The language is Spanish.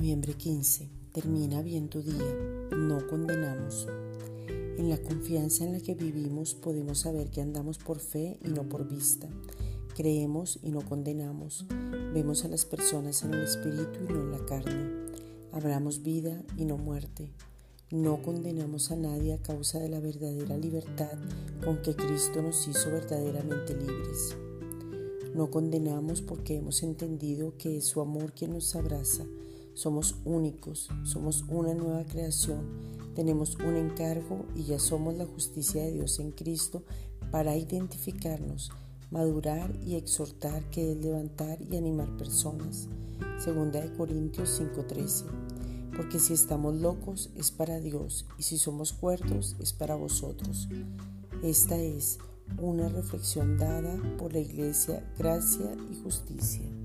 15. Termina bien tu día. No condenamos. En la confianza en la que vivimos podemos saber que andamos por fe y no por vista. Creemos y no condenamos. Vemos a las personas en el espíritu y no en la carne. Hablamos vida y no muerte. No condenamos a nadie a causa de la verdadera libertad con que Cristo nos hizo verdaderamente libres. No condenamos porque hemos entendido que es su amor quien nos abraza somos únicos, somos una nueva creación, tenemos un encargo y ya somos la justicia de Dios en Cristo para identificarnos, madurar y exhortar que es levantar y animar personas. Segunda de Corintios 5:13. Porque si estamos locos es para Dios y si somos cuerdos es para vosotros. Esta es una reflexión dada por la Iglesia Gracia y Justicia.